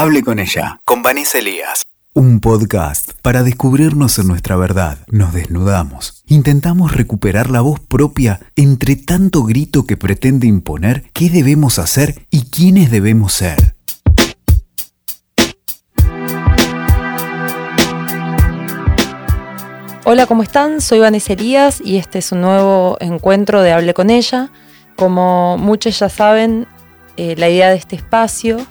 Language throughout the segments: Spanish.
Hable con ella, con Vanessa Elías. Un podcast para descubrirnos en nuestra verdad. Nos desnudamos. Intentamos recuperar la voz propia entre tanto grito que pretende imponer qué debemos hacer y quiénes debemos ser. Hola, ¿cómo están? Soy Vanessa Elías y este es un nuevo encuentro de Hable con ella. Como muchos ya saben, eh, la idea de este espacio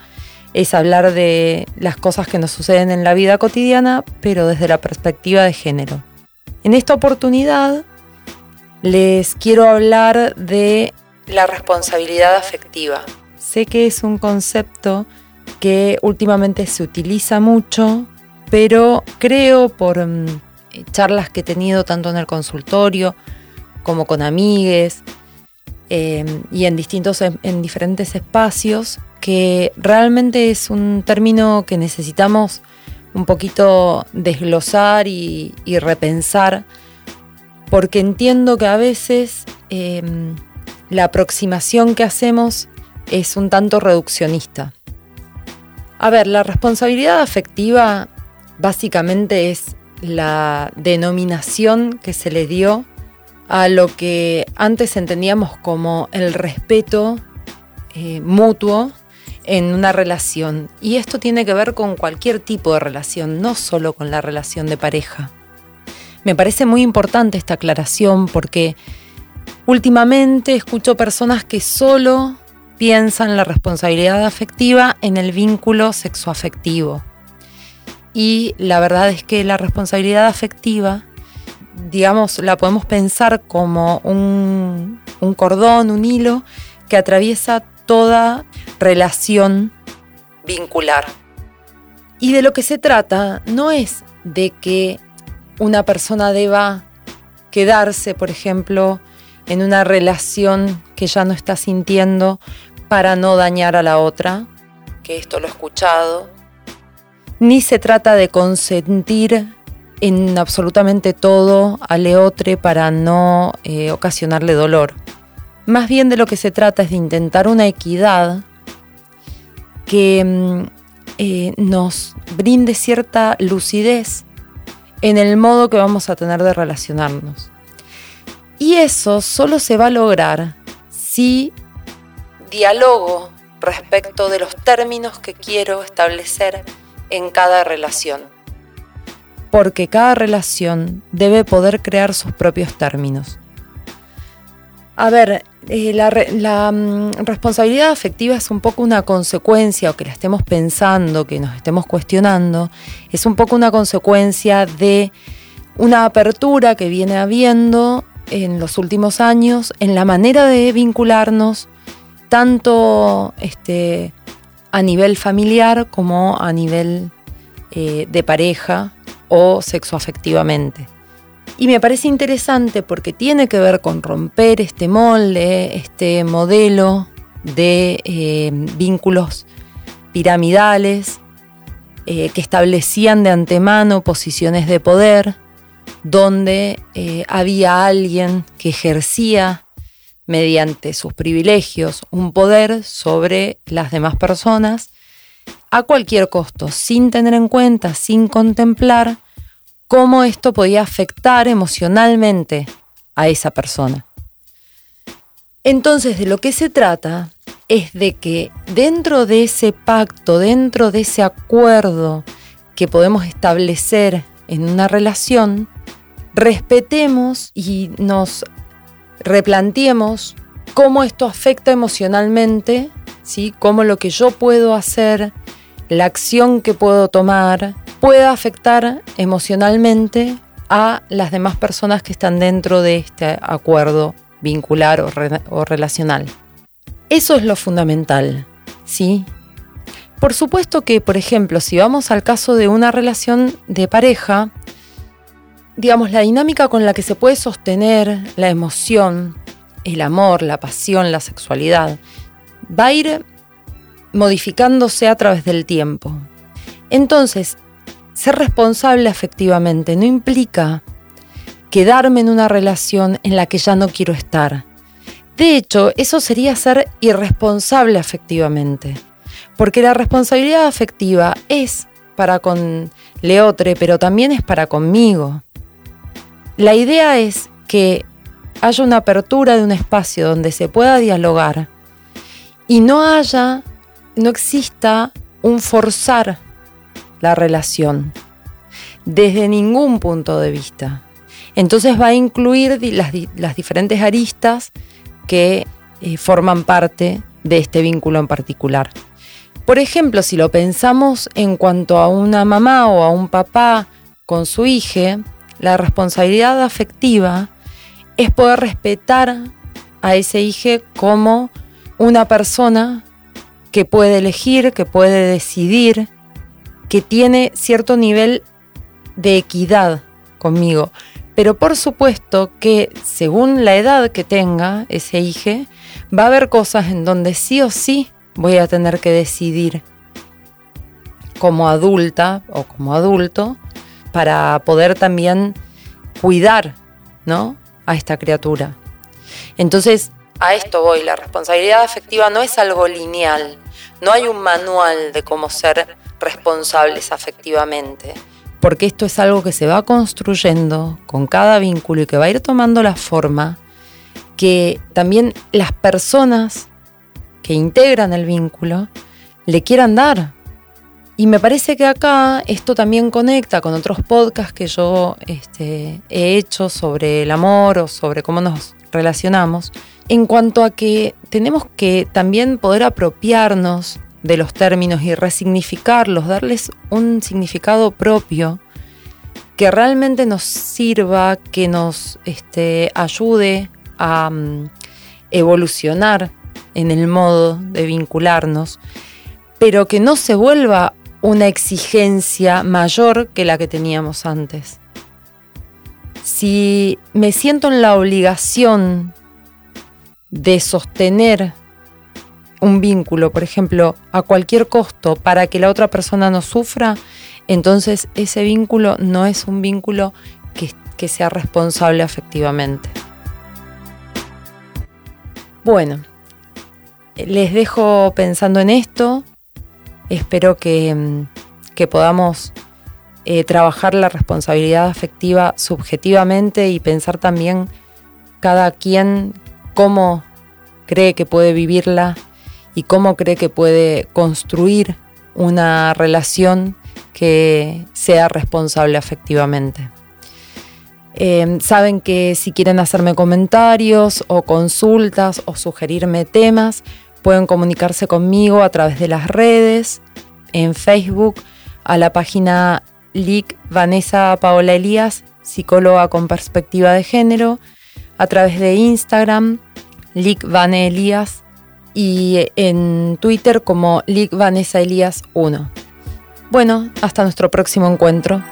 es hablar de las cosas que nos suceden en la vida cotidiana, pero desde la perspectiva de género. En esta oportunidad les quiero hablar de la responsabilidad afectiva. Sé que es un concepto que últimamente se utiliza mucho, pero creo por mm, charlas que he tenido tanto en el consultorio como con amigues eh, y en distintos en diferentes espacios que realmente es un término que necesitamos un poquito desglosar y, repensar porque entiendo que a veces em, la aproximación que hacemos es un tanto reduccionista. A ver, la responsabilidad afectiva básicamente es la denominación que se le dio a lo que antes entendíamos como el respeto eh, mutuo en una relación. Y esto tiene que ver con cualquier tipo de relación, no solo con la relación de pareja. Me parece muy importante esta aclaración porque últimamente escucho personas que solo piensan la responsabilidad afectiva en el vínculo sexoafectivo y la verdad es que la responsabilidad afectiva, digamos, la podemos pensar como un, cordón, un hilo que atraviesa toda relación vincular. Y de lo que se trata no es de que una persona deba quedarse, por ejemplo, en una relación que ya no está sintiendo para no dañar a la otra, que esto lo he escuchado, ni se trata de consentir en absolutamente todo a Leotre para no eh, ocasionarle dolor. Más bien de lo que se trata es de intentar una equidad que mm, eh, nos brinde cierta lucidez en el modo que vamos a tener de relacionarnos. Y eso solo se va a lograr si dialogo respecto de los términos que quiero establecer en cada relación. Porque cada relación debe poder crear sus propios términos. A ver, eh, la, mm, responsabilidad afectiva es un poco una consecuencia, o que la estemos pensando, que nos estemos cuestionando, es un poco una consecuencia de una apertura que viene habiendo en los últimos años en la manera de vincularnos, tanto este, a nivel familiar como a nivel eh, de pareja o sexoafectivamente. Y me parece interesante porque tiene que ver con romper este molde, este modelo de eh, vínculos piramidales eh, que establecían de antemano posiciones de poder, donde había alguien que ejercía mediante sus privilegios un poder sobre las demás personas a cualquier costo, sin tener en cuenta, sin contemplar cómo esto podía afectar emocionalmente a esa persona. Entonces, de lo que se trata es de que dentro de ese pacto, dentro de ese acuerdo que podemos establecer en una relación, respetemos y nos replanteemos cómo esto afecta emocionalmente, ¿sí? cómo lo que yo puedo hacer, la acción que puedo tomar, pueda afectar emocionalmente a las demás personas que están dentro de este acuerdo vincular o, o relacional. Eso es lo fundamental, ¿sí? Por supuesto que, por ejemplo, si vamos al caso de una relación de pareja, digamos, la dinámica con la que se puede sostener la emoción, el amor, la pasión, la sexualidad, va a ir modificándose a través del tiempo. Entonces, ser responsable afectivamente no implica quedarme en una relación en la que ya no quiero estar. De hecho, eso sería ser irresponsable afectivamente, Porque la responsabilidad afectiva es para con Leotre, pero también es para conmigo. La idea es que haya una apertura de un espacio donde se pueda dialogar y no haya, no exista un forzar la relación desde ningún punto de vista. Entonces va a incluir las, diferentes aristas que eh, forman parte de este vínculo en particular. Por ejemplo, si lo pensamos en cuanto a una mamá o a un papá con su hija, la responsabilidad afectiva es poder respetar a ese hijo como una persona que puede elegir, que puede decidir, que tiene cierto nivel de equidad conmigo. Pero por supuesto que según la edad que tenga ese hijo, va a haber cosas en donde sí o sí voy a tener que decidir como adulta o como adulto para poder también cuidar, ¿no? A esta criatura. Entonces, a esto voy, la responsabilidad afectiva no es algo lineal, no hay un manual de cómo ser responsables afectivamente, porque esto es algo que se va construyendo con cada vínculo y que va a ir tomando la forma que también las personas que integran el vínculo le quieran dar. Y me parece que acá esto también conecta con otros podcasts que yo este, he hecho sobre el amor o sobre cómo nos relacionamos, en cuanto a que tenemos que también poder apropiarnos de los términos y resignificarlos, darles un significado propio que realmente nos sirva, que nos este, ayude a mm, evolucionar en el modo de vincularnos, pero que no se vuelva una exigencia mayor que la que teníamos antes. Si me siento en la obligación de sostener un vínculo, por ejemplo, a cualquier costo para que la otra persona no sufra, entonces ese vínculo no es un vínculo que, sea responsable afectivamente. Bueno, les dejo pensando en esto, Espero que, mm, podamos eh, trabajar la responsabilidad afectiva subjetivamente y pensar también cada quien cómo cree que puede vivirla y cómo cree que puede construir una relación que sea responsable afectivamente. Em, saben que si quieren hacerme comentarios o consultas o sugerirme temas, Pueden comunicarse conmigo a través de las redes, en Facebook, a la página LIC Vanessa Paola Elías, psicóloga con perspectiva de género, a través de Instagram, LIC Vane Elías, y en Twitter como LIC Vanessa Elías 1. Bueno, hasta nuestro próximo encuentro.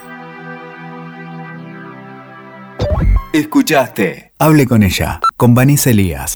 Escuchaste. Hable con ella, con Vanessa Elías.